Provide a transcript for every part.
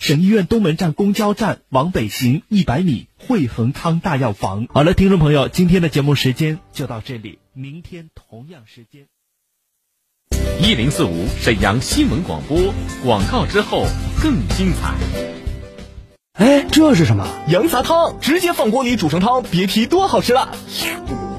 省医院东门站公交站往北行一百米，汇恒康大药房。好了，听众朋友，今天的节目时间就到这里，明天同样时间。一零四五沈阳新闻广播广告之后更精彩。哎，这是什么？羊杂汤，直接放锅里煮成汤，别提多好吃了。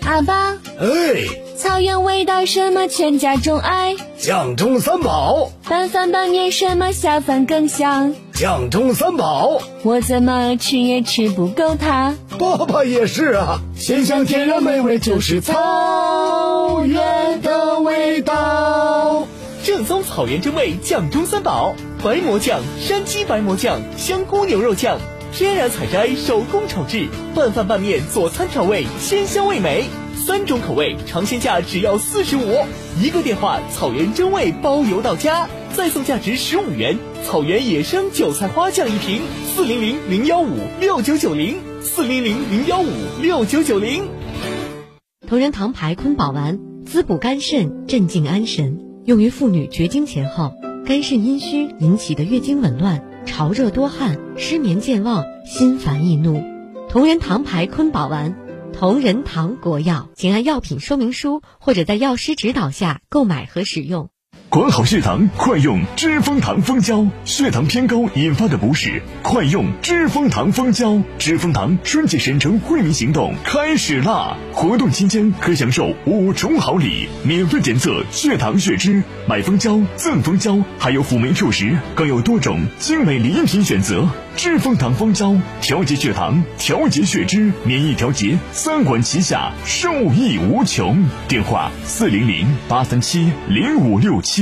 阿爸，哎，草原味道什么全家钟爱？酱中三宝，拌饭拌面什么下饭更香？酱中三宝，我怎么吃也吃不够它。爸爸也是啊，鲜香天然美味就是草原的味道。正宗草原真味酱中三宝：白馍酱、山鸡白馍酱、香菇牛肉酱。天然采摘，手工炒制，拌饭拌面、佐餐调味，鲜香味美。三种口味，尝鲜价只要四十五。一个电话，草原真味包邮到家，再送价值十五元草原野生韭菜花酱一瓶。四零零零幺五六九九零，四零零零幺五六九九零。同仁堂牌坤宝丸，滋补肝肾，镇静安神，用于妇女绝经前后肝肾阴虚引起的月经紊乱。潮热多汗、失眠健忘、心烦易怒，同仁堂牌坤宝丸，同仁堂国药，请按药品说明书或者在药师指导下购买和使用。管好血糖，快用知蜂糖蜂胶。血糖偏高引发的不适，快用知蜂糖蜂胶。知蜂糖春季神城惠民行动开始啦！活动期间可享受五重好礼：免费检测血糖血脂，买蜂胶赠蜂胶，还有辅酶 Q 十，更有多种精美礼品选择。知蜂糖蜂胶，调节血糖，调节血脂，免疫调节，三管齐下，受益无穷。电话：四零零八三七零五六七。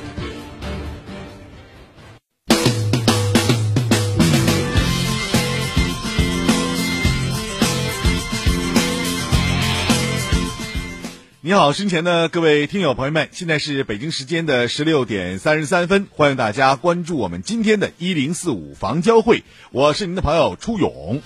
你好，身前的各位听友朋友们，现在是北京时间的十六点三十三分，欢迎大家关注我们今天的“一零四五房交会”，我是您的朋友初勇。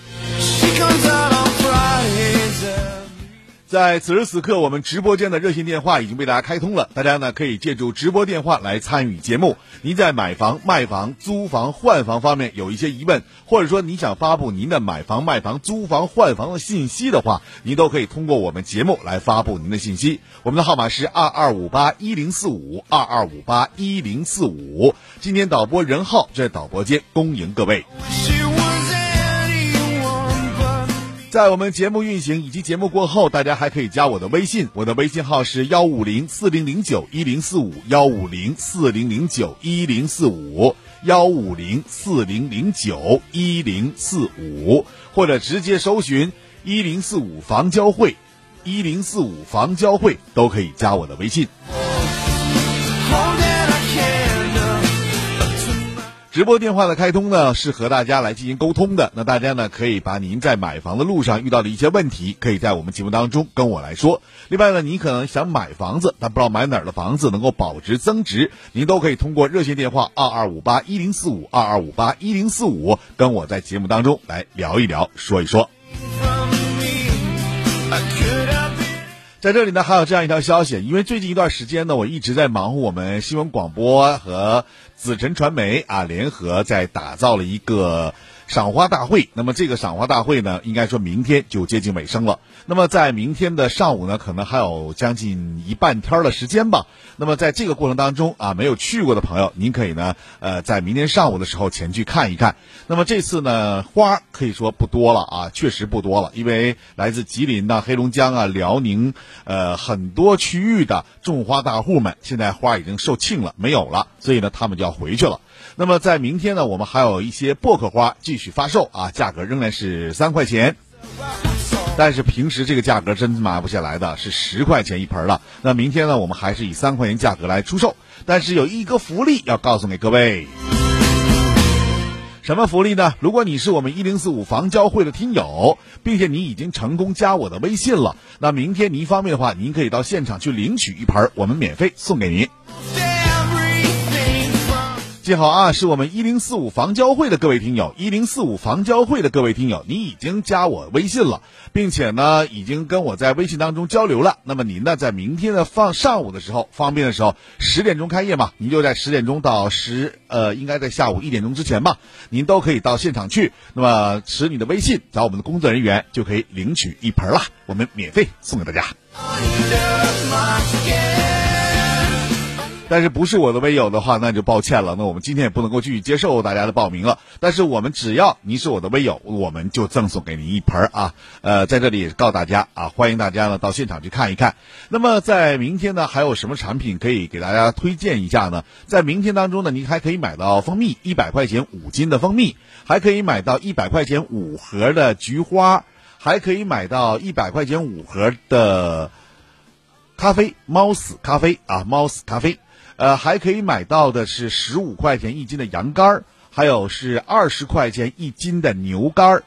在此时此刻，我们直播间的热线电话已经被大家开通了，大家呢可以借助直播电话来参与节目。您在买房、卖房、租房、换房方面有一些疑问，或者说你想发布您的买房、卖房、租房、换房的信息的话，您都可以通过我们节目来发布您的信息。我们的号码是二二五八一零四五二二五八一零四五。今天导播任浩在导播间恭迎各位。在我们节目运行以及节目过后，大家还可以加我的微信，我的微信号是幺五零四零零九一零四五幺五零四零零九一零四五幺五零四零零九一零四五，或者直接搜寻一零四五房交会，一零四五房交会都可以加我的微信。直播电话的开通呢，是和大家来进行沟通的。那大家呢，可以把您在买房的路上遇到的一些问题，可以在我们节目当中跟我来说。另外呢，你可能想买房子，但不知道买哪儿的房子能够保值增值，您都可以通过热线电话二二五八一零四五二二五八一零四五跟我在节目当中来聊一聊，说一说。在这里呢，还有这样一条消息，因为最近一段时间呢，我一直在忙活我们新闻广播和紫辰传媒啊联合在打造了一个。赏花大会，那么这个赏花大会呢，应该说明天就接近尾声了。那么在明天的上午呢，可能还有将近一半天的时间吧。那么在这个过程当中啊，没有去过的朋友，您可以呢，呃，在明天上午的时候前去看一看。那么这次呢，花可以说不多了啊，确实不多了，因为来自吉林呐、黑龙江啊、辽宁，呃，很多区域的种花大户们，现在花已经售罄了，没有了，所以呢，他们就要回去了。那么在明天呢，我们还有一些薄荷花继续发售啊，价格仍然是三块钱，但是平时这个价格真买不下来的是十块钱一盆了。那明天呢，我们还是以三块钱价格来出售，但是有一个福利要告诉给各位，什么福利呢？如果你是我们一零四五房交会的听友，并且你已经成功加我的微信了，那明天您方便的话，您可以到现场去领取一盆，我们免费送给您。记好啊，是我们一零四五房交会的各位听友，一零四五房交会的各位听友，你已经加我微信了，并且呢，已经跟我在微信当中交流了。那么您呢，在明天的放上午的时候，方便的时候，十点钟开业嘛，您就在十点钟到十呃，应该在下午一点钟之前吧，您都可以到现场去。那么持你的微信找我们的工作人员，就可以领取一盆了，我们免费送给大家。但是不是我的微友的话，那就抱歉了。那我们今天也不能够继续接受大家的报名了。但是我们只要您是我的微友，我们就赠送给您一盆啊。呃，在这里也告诉大家啊，欢迎大家呢到现场去看一看。那么在明天呢，还有什么产品可以给大家推荐一下呢？在明天当中呢，您还可以买到蜂蜜，一百块钱五斤的蜂蜜，还可以买到一百块钱五盒的菊花，还可以买到一百块钱五盒的咖啡，猫死咖啡啊，猫死咖啡。呃，还可以买到的是十五块钱一斤的羊肝儿，还有是二十块钱一斤的牛肝儿。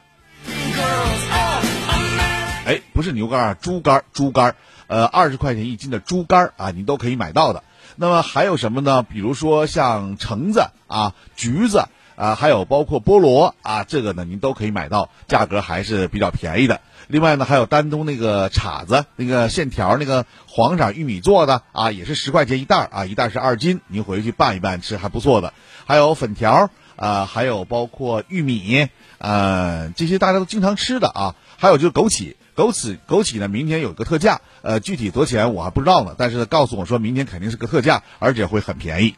哎，不是牛肝儿，猪肝儿，猪肝儿。呃，二十块钱一斤的猪肝儿啊，你都可以买到的。那么还有什么呢？比如说像橙子啊、橘子啊，还有包括菠萝啊，这个呢您都可以买到，价格还是比较便宜的。另外呢，还有丹东那个叉子，那个线条，那个黄色玉米做的啊，也是十块钱一袋啊，一袋是二斤，您回去拌一拌吃还不错的。还有粉条啊，还有包括玉米，呃，这些大家都经常吃的啊。还有就是枸杞，枸杞，枸杞呢，明天有个特价，呃，具体多少钱我还不知道呢，但是告诉我说明天肯定是个特价，而且会很便宜。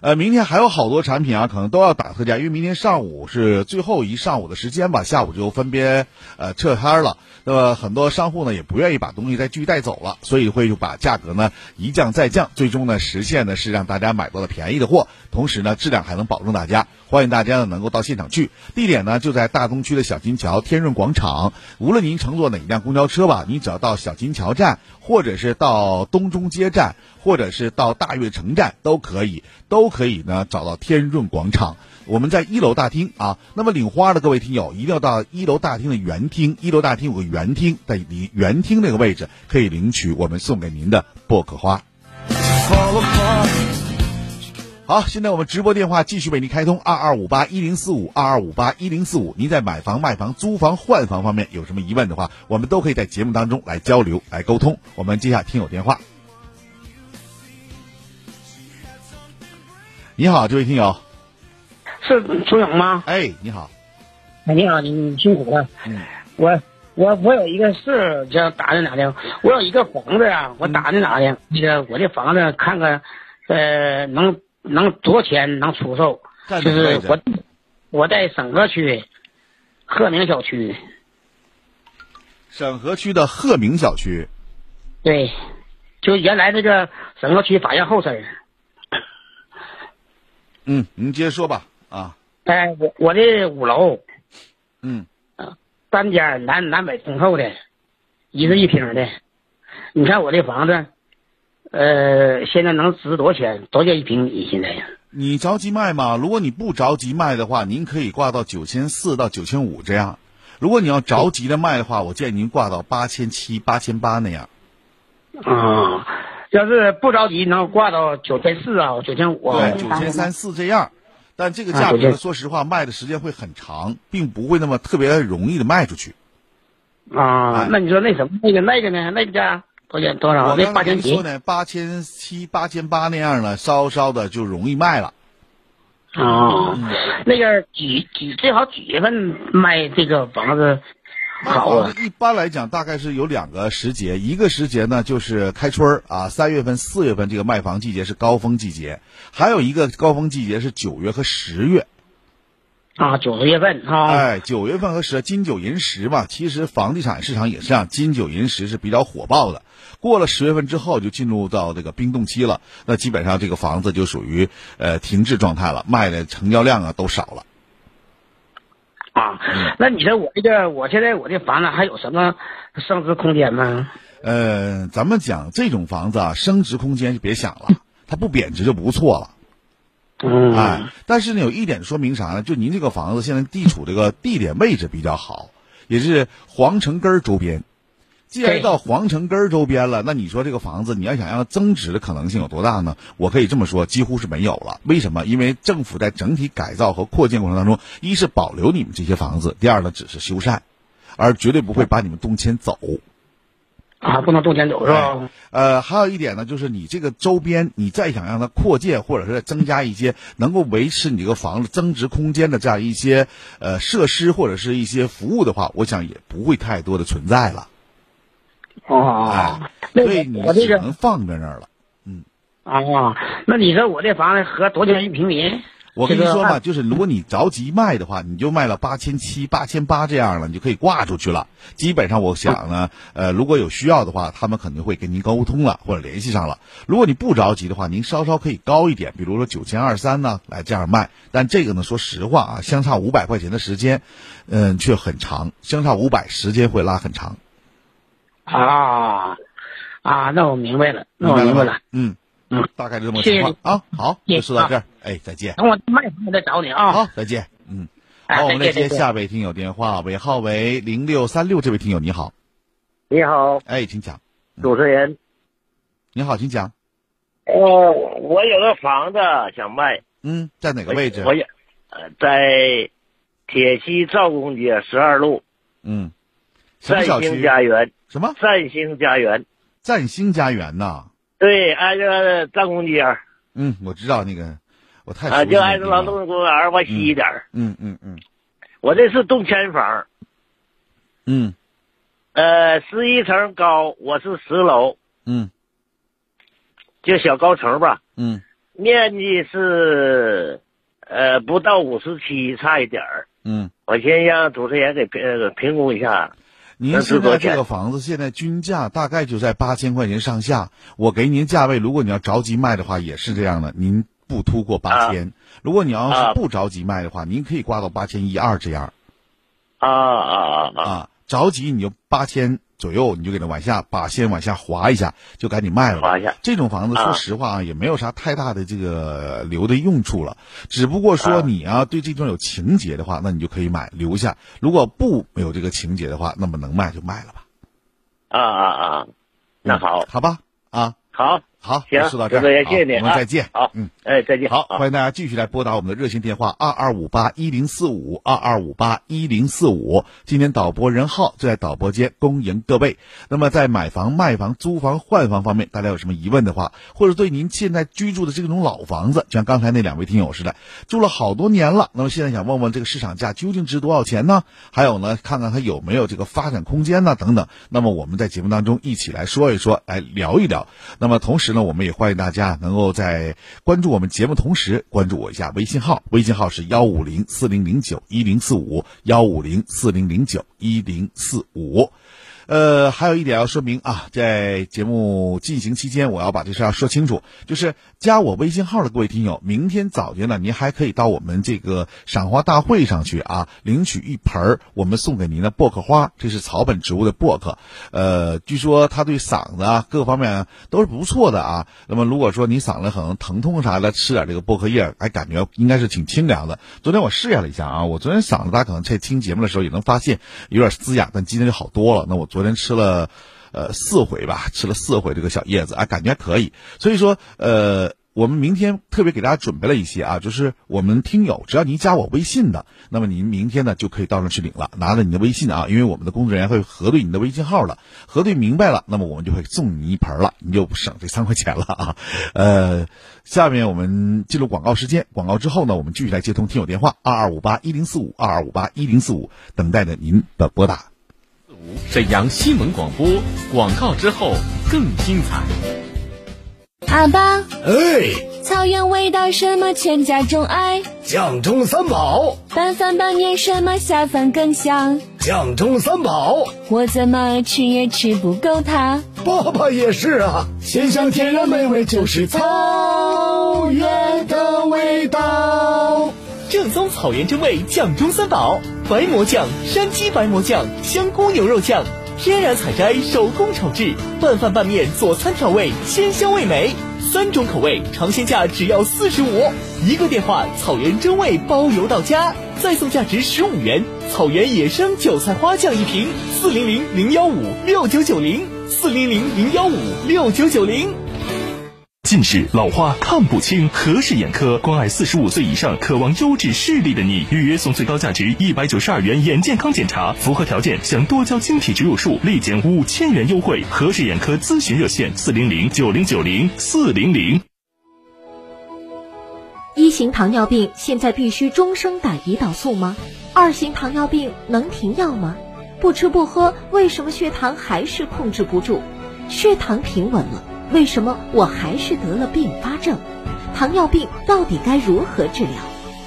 呃，明天还有好多产品啊，可能都要打特价，因为明天上午是最后一上午的时间吧，下午就分别呃撤摊了。那么很多商户呢也不愿意把东西再继续带走了，所以会就把价格呢一降再降，最终呢实现的是让大家买到了便宜的货，同时呢质量还能保证大家。欢迎大家呢能够到现场去，地点呢就在大东区的小金桥天润广场。无论您乘坐哪一辆公交车吧，你只要到小金桥站，或者是到东中街站，或者是到大悦城站都可以，都可以呢找到天润广场。我们在一楼大厅啊，那么领花的各位听友一定要到一楼大厅的园厅，一楼大厅有个园厅，在离园厅那个位置可以领取我们送给您的薄荷花。好，现在我们直播电话继续为您开通二二五八一零四五二二五八一零四五。您在买房、卖房、租房、换房方面有什么疑问的话，我们都可以在节目当中来交流、来沟通。我们接下听友电话。你好，这位听友，是朱勇吗？哎，你好。哎，你好，你你辛苦了。嗯。我我我有一个事，叫打听打听。我有一个房子呀，我打听打听。那个我这房子看看，呃，能能多少钱能出售？就是我我在沈河区鹤鸣小区。沈河区的鹤鸣小区。对，就原来那个沈河区法院后身。嗯，您接着说吧。啊。哎，我我的五楼。嗯。单间南南北通透的，一室一厅的。你看我这房子，呃，现在能值多少钱？多少钱一平米？现在呀？你着急卖吗？如果你不着急卖的话，您可以挂到九千四到九千五这样。如果你要着急的卖的话，我建议您挂到八千七、八千八那样。啊，要是不着急，能挂到九千四啊，九千五。对，九千三四这样。但这个价格，说实话，卖的时间会很长，并不会那么特别容易的卖出去。啊，那你说那什么那个那个呢？那个价多少多少？我八千七才说呢，八千七、八千八那样呢，稍稍的就容易卖了。哦，那个几几最好几月份卖这个房子好啊？一般来讲，大概是有两个时节，一个时节呢就是开春儿啊，三月份、四月份这个卖房季节是高峰季节，还有一个高峰季节是九月和十月。啊，九十月份啊，哎，九月份和十金九银十嘛，其实房地产市场也是这样，金九银十是比较火爆的。过了十月份之后，就进入到这个冰冻期了，那基本上这个房子就属于呃停滞状态了，卖的成交量啊都少了。啊，那你说我这个，我现在我这房子还有什么升值空间吗？呃，咱们讲这种房子啊，升值空间就别想了，它不贬值就不错了。嗯，哎，但是呢，有一点说明啥呢？就您这个房子现在地处这个地点位置比较好，也是皇城根儿周边。既然到皇城根儿周边了，那你说这个房子你要想要增值的可能性有多大呢？我可以这么说，几乎是没有了。为什么？因为政府在整体改造和扩建过程当中，一是保留你们这些房子，第二呢只是修缮，而绝对不会把你们动迁走。啊，不能动迁走是吧？呃，还有一点呢，就是你这个周边，你再想让它扩建，或者是增加一些能够维持你这个房子增值空间的这样一些呃设施或者是一些服务的话，我想也不会太多的存在了。哦，哎，那所以你只能放在那儿了。嗯啊，那你说我这房子合多少钱一平米？我跟你说嘛，就是如果你着急卖的话，你就卖了八千七、八千八这样了，你就可以挂出去了。基本上我想呢，呃，如果有需要的话，他们肯定会跟您沟通了或者联系上了。如果你不着急的话，您稍稍可以高一点，比如说九千二三呢，来这样卖。但这个呢，说实话啊，相差五百块钱的时间，嗯，却很长，相差五百时间会拉很长。啊啊，那我明白了，那我明白了。嗯嗯，大概就这么个谢谢情况啊。好，就说到这儿，哎，再见。等我卖房我再找你啊。好，再见。嗯，哎好，我们来接下位听友电话，尾号为零六三六，这位听友你好，你好，哎，请讲。主持人。你好，请讲。哦，我有个房子想卖。嗯，在哪个位置？我也呃在铁西赵公街十二路嗯，什么占星小区？家园。什么？占星家园。占星家园呐。对，挨着张公街嗯，我知道那个，我太就挨着劳动公园往西一点儿。嗯嗯嗯我这是动迁房，嗯呃，十一层高，我是十楼，嗯就小高层吧。嗯面积是呃不到五十七，差一点儿。嗯。我先让主持人给评呃评估一下。您能值多少钱现在这个房子现在均价大概就在八千块钱上下，我给您价位，如果你要着急卖的话，也是这样的，您不突破八千、如果你要啊是不着急卖的话，您可以挂到八千一二这样。啊啊啊啊！着急你就八千左右，你就给它往下把先往下滑一下，就赶紧卖了。滑一下这种房子，啊说实话啊，也没有啥太大的这个留的用处了。只不过说你啊，对这地方有情节的话，那你就可以买留下；如果不没有这个情节的话，那么能卖就卖了吧。啊啊啊！那好，好吧，啊，好，好，行就说到这儿，谢谢你我们再见。好，嗯，哎，再见。好，欢迎大家继续来拨打我们的热线电话二二五八一零四五二二五八一零四五。今天导播任浩就在导播间恭迎各位。那么在买房、卖房、租房、换房方面，大家有什么疑问的话，或者对您现在居住的这种老房子，就像刚才那两位听友似的，住了好多年了，那么现在想问问这个市场价究竟值多少钱呢？还有呢，看看它有没有这个发展空间呢？等等。那么我们在节目当中一起来说一说，来聊一聊。那么同时呢，我们也欢迎大家能够在关注我们节目同时关注我一下微信号，微信号是幺五零四零零九一零四五幺五零四零零九一零四五。呃，还有一点要说明啊，在节目进行期间，我要把这事要说清楚，就是加我微信号的各位听友，明天早晨呢，您还可以到我们这个赏花大会上去啊，领取一盆儿我们送给您的薄荷花，这是草本植物的薄荷，呃，据说它对嗓子啊各方面都是不错的啊。那么如果说你嗓子可能疼痛啥的，吃点这个薄荷叶，还感觉应该是挺清凉的。昨天我试验了一下啊，我昨天嗓子大家可能在听节目的时候也能发现有点嘶哑，但今天就好多了。那我昨昨天吃了。呃，四回吧，吃了四回这个小叶子，啊，感觉还可以。所以说，呃，我们明天特别给大家准备了一些啊，就是我们听友只要您加我微信的，那么您明天呢就可以到那去领了，拿着你的微信啊，因为我们的工作人员会核对你的微信号了，核对明白了，那么我们就会送你一盆了，你就省这三块钱了啊。呃，下面我们进入广告时间，广告之后呢，我们继续来接通听友电话二二五八一零四五二二五八一零四五，等待着您的拨打。沈阳新闻广播广告之后更精彩。阿爸，哎，草原味道什么全家钟爱？酱中三宝，拌饭拌面什么下饭更香？酱中三宝，我怎么吃也吃不够它。爸爸也是啊，鲜香天然美味就是草原的味道。正宗草原真味酱中三宝：白馍酱、山鸡白馍酱、香菇牛肉酱。天然采摘，手工炒制，拌饭拌面、佐餐调味，鲜香味美。三种口味，尝鲜价只要四十五。一个电话，草原真味包邮到家，再送价值十五元草原野生韭菜花酱一瓶。四零零零幺五六九九零，四零零零幺五六九九零。近视、老花、看不清，何氏眼科关爱四十五岁以上渴望优质视力的你，预约送最高价值一百九十二元眼健康检查，符合条件享多焦晶体植入术，立减五千元优惠。何氏眼科咨询热线：四零零九零九零四零零。一型糖尿病现在必须终生打胰岛素吗？二型糖尿病能停药吗？不吃不喝，为什么血糖还是控制不住？血糖平稳了。为什么我还是得了并发症？糖尿病到底该如何治疗？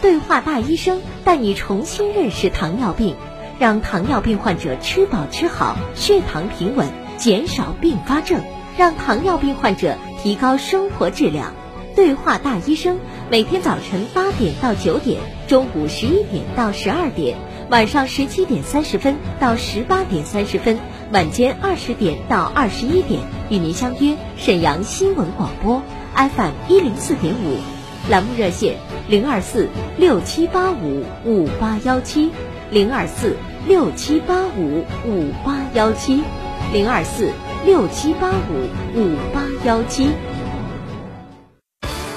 对话大医生带你重新认识糖尿病，让糖尿病患者吃饱吃好，血糖平稳，减少并发症，让糖尿病患者提高生活质量。对话大医生每天早晨八点到九点，中午十一点到十二点，晚上十七点三十分到十八点三十分。晚间二十点到二十一点，与您相约沈阳新闻广播 FM 一零四点五，栏目热线零二四六七八五五八幺七零二四六七八五五八幺七零二四六七八五五八幺七。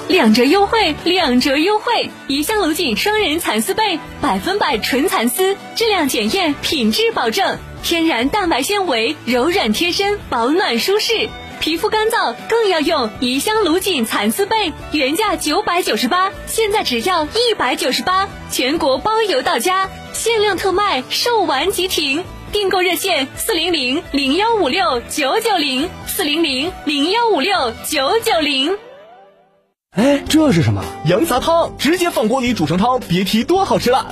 两折优惠，两折优惠！怡香卢锦双人蚕丝被，百分百纯蚕丝，质量检验，品质保证。天然蛋白纤维，柔软贴身，保暖舒适。皮肤干燥更要用怡香卢锦蚕丝被，原价九百九十八，现在只要一百九十八，全国包邮到家，限量特卖，售完即停。订购热线：四零零零幺五六九九零，四零零零幺五六九九零。哎，这是什么？羊杂汤，直接放锅里煮成汤，别提多好吃了。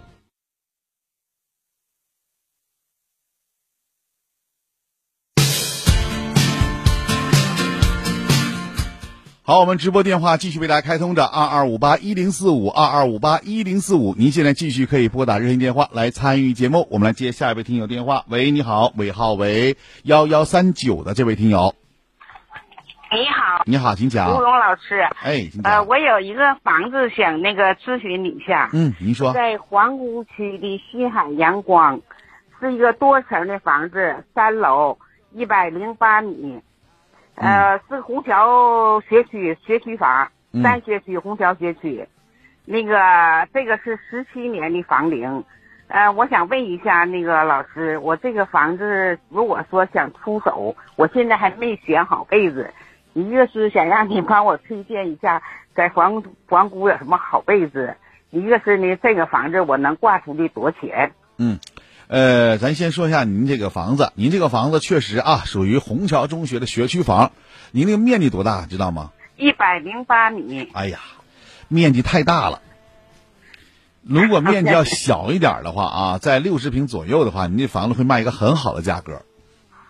好，我们直播电话继续为大家开通着二二五八一零四五二二五八一零四五，您现在继续可以拨打热线电话来参与节目。我们来接下一位听友电话。喂，你好，尾号为幺幺三九的这位听友。你好，你好，请讲。吴龙老师，哎，请呃，我有一个房子想那个咨询你一下。嗯，您说。在皇姑区的西海阳光，是一个多层的房子，三楼，一百零八米。呃，是虹桥学区学区房，三学区虹桥学区，那个这个是十七年的房龄，呃，我想问一下那个老师，我这个房子如果说想出手，我现在还没选好位置，一个是想让你帮我推荐一下在皇皇姑有什么好位置，一个是呢这个房子我能挂出去多少钱？嗯。呃，咱先说一下您这个房子，您这个房子确实啊，属于虹桥中学的学区房。您那个面积多大，知道吗？一百零八米。哎呀，面积太大了。如果面积要小一点的话啊，在六十平左右的话，您这房子会卖一个很好的价格。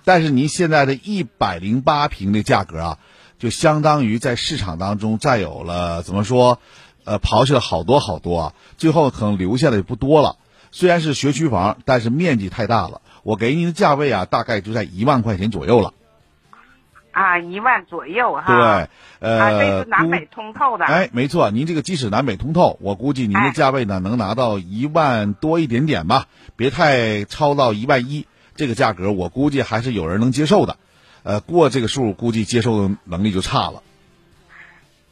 但是您现在的一百零八平的价格啊，就相当于在市场当中占有了怎么说，呃，刨去了好多好多啊，最后可能留下的也不多了。虽然是学区房，但是面积太大了。我给您的价位啊，大概就在一万块钱左右了。啊，一万左右哈。对，呃，啊，这是南北通透的。哎，没错，您这个即使南北通透，我估计您的价位呢能拿到一万多一点点吧，别太超到一万一。这个价格我估计还是有人能接受的，呃，过这个数估计接受能力就差了。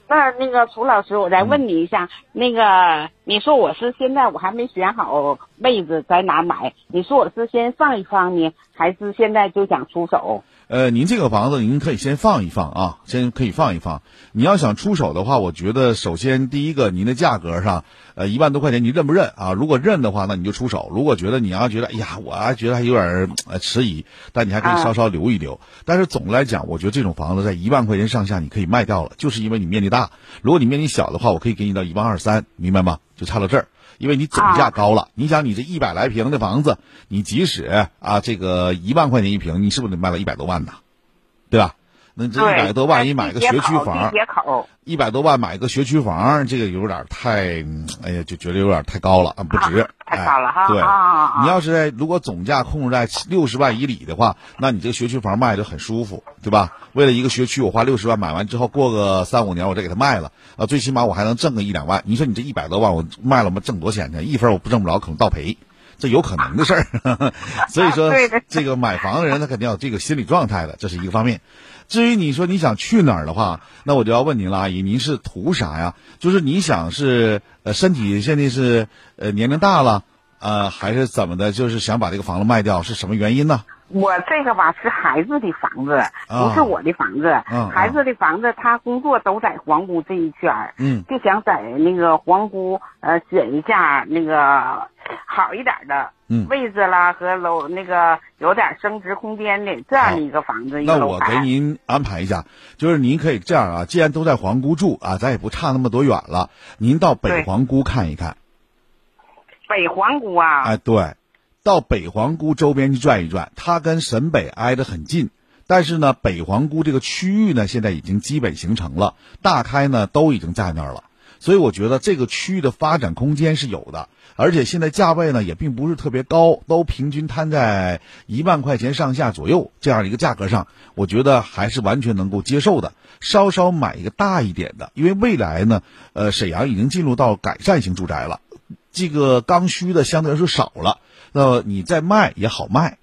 那那个楚老师，我再问你一下，那个你说我是现在我还没选好位置在哪买，你说我是先放一放呢，还是现在就想出手？呃，您这个房子您可以先放一放啊，先可以放一放。你要想出手的话，我觉得首先第一个，您的价格上，呃，一万多块钱你认不认啊？如果认的话，那你就出手；如果觉得你要觉得，哎呀，我还觉得还有点呃迟疑，但你还可以稍稍留一留。但是总的来讲，我觉得这种房子在一万块钱上下你可以卖掉了，就是因为你面积大。如果你面积小的话，我可以给你到一万二三，明白吗？就差到这儿。因为你总价高了，你想你这一百来平的房子，你即使啊这个一万块钱一平，你是不是得卖了一百多万呢？对吧？那这一百多万一买个学区房，一百多万买个学区房，这个有点太，哎呀，就觉得有点太高了，不值。太高了哈。对，你要是在如果总价控制在六十万以里的话，那你这个学区房卖的很舒服，对吧？为了一个学区，我花六十万买完之后，过个三五年我再给他卖了，啊，最起码我还能挣个一两万。你说你这一百多万我卖了，我挣多少钱去？一分我不挣不着，可能倒赔。这有可能的事儿，所以说这个买房的人他肯定有这个心理状态的，这是一个方面。至于你说你想去哪儿的话，那我就要问您了，阿姨，您是图啥呀？就是你想是呃身体现在是呃年龄大了，呃还是怎么的？就是想把这个房子卖掉，是什么原因呢？我这个吧是孩子的房子，不是我的房子。孩子的房子，他工作都在皇姑这一圈儿，嗯就想在那个皇姑呃选一下那个好一点的位置啦和楼那个有点升值空间的这样的一个房子。那我给您安排一下，就是您可以这样啊，既然都在皇姑住啊，咱也不差那么多远了，您到北皇姑看一看。北皇姑啊？哎，对。到北皇姑周边去转一转，它跟沈北挨得很近，但是呢，北皇姑这个区域呢，现在已经基本形成了，大开呢都已经在那儿了，所以我觉得这个区域的发展空间是有的，而且现在价位呢也并不是特别高，都平均摊在一万块钱上下左右这样一个价格上，我觉得还是完全能够接受的。稍稍买一个大一点的，因为未来呢，呃，沈阳已经进入到改善型住宅了，这个刚需的相对来说少了。那你再卖也好卖，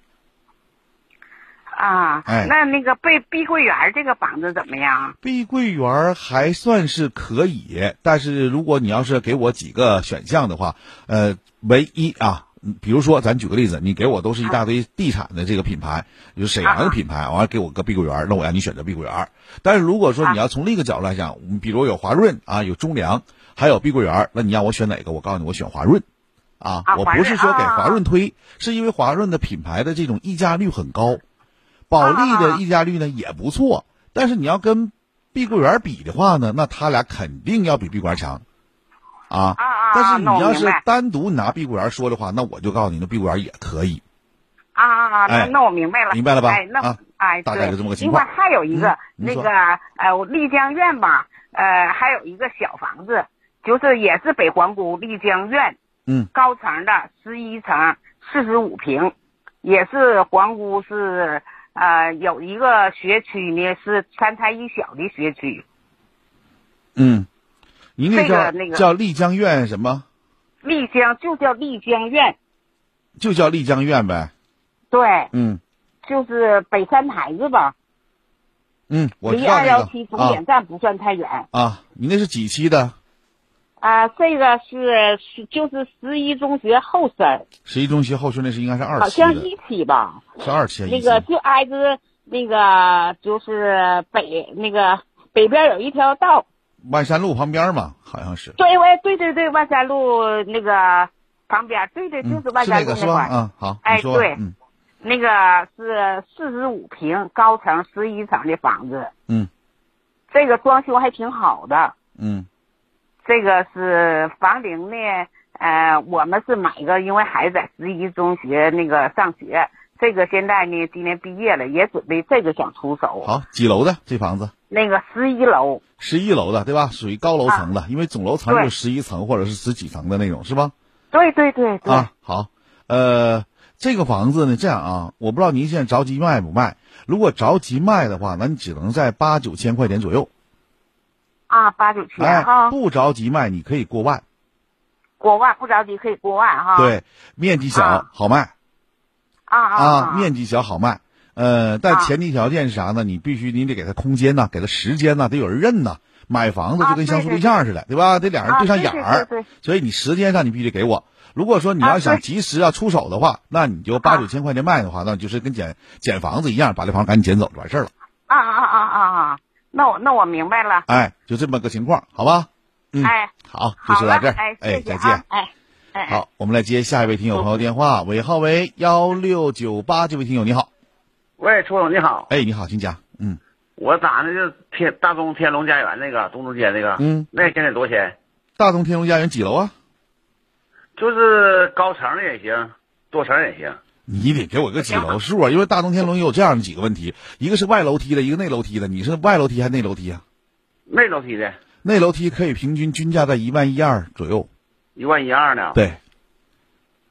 啊，哎，那那个碧碧桂园这个房子怎么样？碧桂园还算是可以，但是如果你要是给我几个选项的话，呃，唯一啊，比如说咱举个例子，你给我都是一大堆地产的这个品牌，就是沈阳的品牌，完了给我个碧桂园，那我让你选择碧桂园。但是如果说你要从另一个角度来讲，比如有华润啊，有中粮，还有碧桂园，那你让我选哪个？我告诉你，我选华润。啊，我不是说给华润推，是因为华润的品牌的这种溢价率很高，保利的溢价率呢也不错，但是你要跟碧桂园比的话呢，那他俩肯定要比碧桂园强，啊，但是你要是单独拿碧桂园说的话，那我就告诉你，那碧桂园也可以。啊啊啊！那那我明白了，明白了吧？哎，那哎，大概就这么个情况。另外还有一个那个呃丽江苑吧，呃，还有一个小房子，就是也是北皇姑丽江苑。嗯，高层的十一层，四十五平，也是皇姑是呃有一个学区呢，是三胎一小的学区。嗯，您那叫那个叫丽江苑什么？丽江就叫丽江苑，就叫丽江苑呗。对，嗯，就是北三台子吧。嗯，我离二幺七终点站不算太远。啊，你那是几期的？啊，这个是是就是十一中学后身。十一中学后身那是应该是二期好像一期吧。是二期。那个就挨着那个就是北那个北边有一条道。万山路旁边嘛，好像是。对，喂，对对对，万山路那个旁边，对对，就是万山路那块。嗯，好。哎，对，嗯，那个是四十五平高层十一层的房子。嗯。这个装修还挺好的。嗯。这个是房龄呢，呃，我们是买个，因为孩子在十一中学那个上学，这个现在呢，今年毕业了，也准备这个想出手。好，几楼的这房子？那个十一楼。十一楼的对吧？属于高楼层的，因为总楼层就十一层或者是十几层的那种，是吧？对对对对。啊，好，呃，这个房子呢，这样啊，我不知道您现在着急卖不卖？如果着急卖的话，那你只能在八九千块钱左右。啊，八九千哎，不着急卖，你可以过万。过万不着急可以过万哈。对，面积小好卖。啊啊！面积小好卖，呃，但前提条件是啥呢？你必须你得给他空间呐，给他时间呐，得有人认呐。买房子就跟相处对象似的，对吧？得俩人对上眼儿。所以你时间上你必须得给我。如果说你要想及时要出手的话，那你就八九千块钱卖的话，那就是跟捡捡房子一样，把这房赶紧捡走就完事儿了。啊啊啊啊啊！那我那我明白了。哎，就这么个情况，好吧？嗯。哎，好，就说到这儿。哎，哎，再见。哎。哎。好，我们来接下一位听友朋友电话，尾号为幺六九八，这位听友你好。喂，楚总你好。哎，你好，请讲。嗯。我打那就天大东天龙家园那个东中街那个，嗯，那现在多少钱？大东天龙家园几楼啊？就是高层的也行，多层也行。你得给我个几楼数啊？因为大东天龙也有这样的几个问题，一个是外楼梯的，一个内楼梯的。你是外楼梯还是内楼梯啊？内楼梯的。内楼梯可以平均均价在一万一二左右。一万一二呢？对。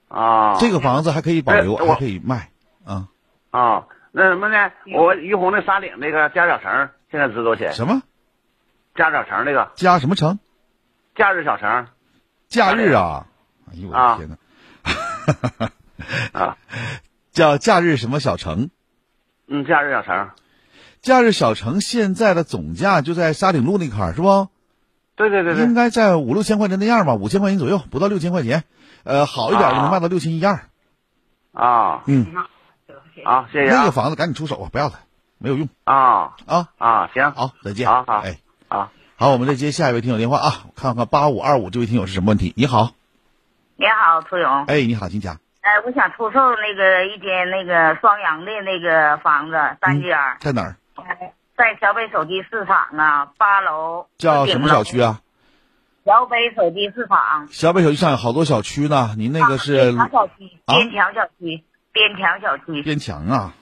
啊。这个房子还可以保留，还可以卖。啊。啊。那什么呢？我于洪那沙岭那个加小城现在值多少钱？什么？加小城那个？加什么城？假日小城。假日啊！哎呦我的天哪！啊，叫假日什么小城？嗯，假日小城。假日小城现在的总价就在沙岭路那块儿是不？对对对对。应该在五六千块钱那样吧，五千块钱左右，不到六千块钱。呃，好一点的能卖到六千一二。啊。嗯。啊，谢谢。那个房子赶紧出手啊！不要了，没有用。啊啊啊！行，好，再见。好好，哎，好，好，我们再接下一位听友电话啊，看看八五二五这位听友是什么问题？你好，你好，涂勇。哎，你好，请讲。呃，我想出售那个一间那个双阳的那个房子，单间。在哪儿？在小北手机市场啊，八楼。叫什么小区啊？小北手机市场。小北手机上有好多小区呢，您那个是？边墙小区。边墙小区。边墙小区。边墙啊。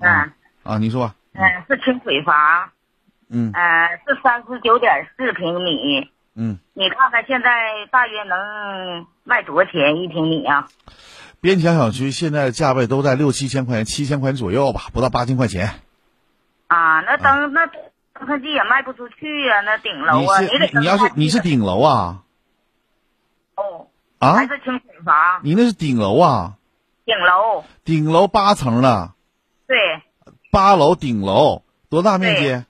嗯啊，你说。嗯，是清水房。嗯。呃，是三十九点四平米。嗯。你看看现在大约能卖多少钱一平米啊？边墙小区现在的价位都在六七千块钱、七千块钱左右吧，不到八千块钱。啊，那灯那登科技也卖不出去呀，那顶楼啊，你你要是你是顶楼啊？哦。啊？还是清水房？你那是顶楼啊？顶楼。顶楼八层的。对。八楼顶楼多大面积？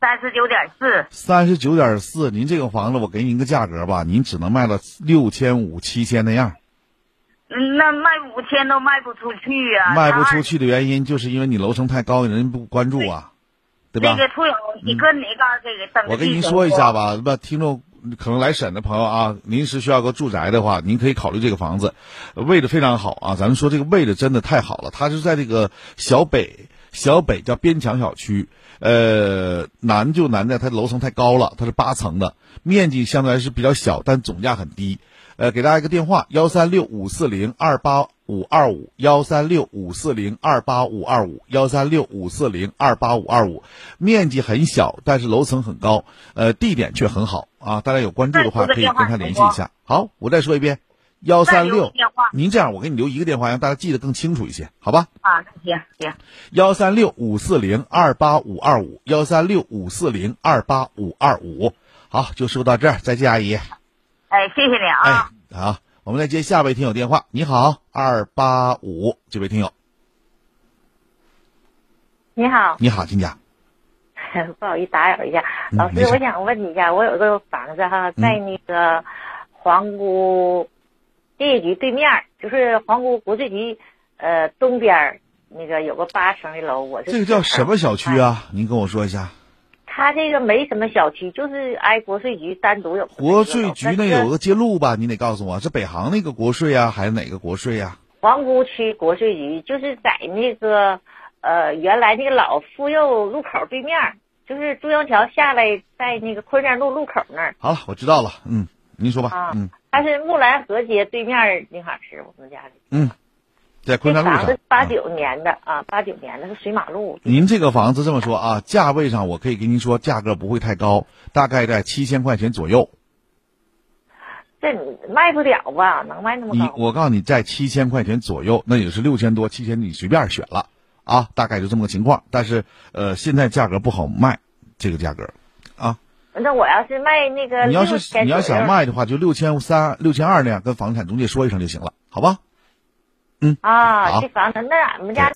三十九点四。三十九点四，您这个房子我给您个价格吧，您只能卖到六千五、七千那样。嗯，那卖五千都卖不出去呀。卖不出去的原因就是因为你楼层太高，人不关注啊，对吧？那个涂友，你跟哪嘎这个登我跟您说一下吧，那听众可能来沈的朋友啊，临时需要个住宅的话，您可以考虑这个房子，位置非常好啊。咱们说这个位置真的太好了，它是在这个小北，小北叫边墙小区。呃，难就难在它楼层太高了，它是八层的，面积相对来是比较小，但总价很低。呃，给大家一个电话：幺三六五四零二八五二五，幺三六五四零二八五二五，幺三六五四零二八五二五。面积很小，但是楼层很高，呃，地点却很好啊。大家有关注的话，可以跟他联系一下。好，我再说一遍。幺三六，您这样，我给你留一个电话，让大家记得更清楚一些，好吧？啊，行行。幺三六五四零二八五二五，幺三六五四零二八五二五。好，就说到这儿，再见，阿姨。哎，谢谢你啊。哎，好，我们再接下位听友电话。你好，二八五，这位听友。你好。你好，金姐。不好意思打扰一下，老师，我想问你一下，我有个房子哈，在那个皇姑。业局对面就是皇姑国税局，呃，东边那个有个八层的楼，我这个叫什么小区啊？您跟我说一下。他这个没什么小区，就是挨国税局单独有。国税局那有个街路吧？你得告诉我，是北航那个国税啊，还是哪个国税呀？皇姑区国税局就是在那个呃原来那个老妇幼路口对面，就是中央桥下来，在那个昆山路路口那儿。好了，我知道了，嗯，您说吧，啊、嗯。它是木兰河街对面那哈是我们家里。嗯，在昆山路上。八九年的啊，八九年的是水马路。您这个房子这么说啊，价位上我可以跟您说，价格不会太高，大概在七千块钱左右。这卖不了吧？能卖那么高？你我告诉你，在七千块钱左右，那也是六千多、七千，你随便选了啊，大概就这么个情况。但是呃，现在价格不好卖，这个价格啊。那我要是卖那个，你要是你要想卖的话，就六千三、六千二那样，跟房产中介说一声就行了，好吧？嗯。啊，这房子那俺们家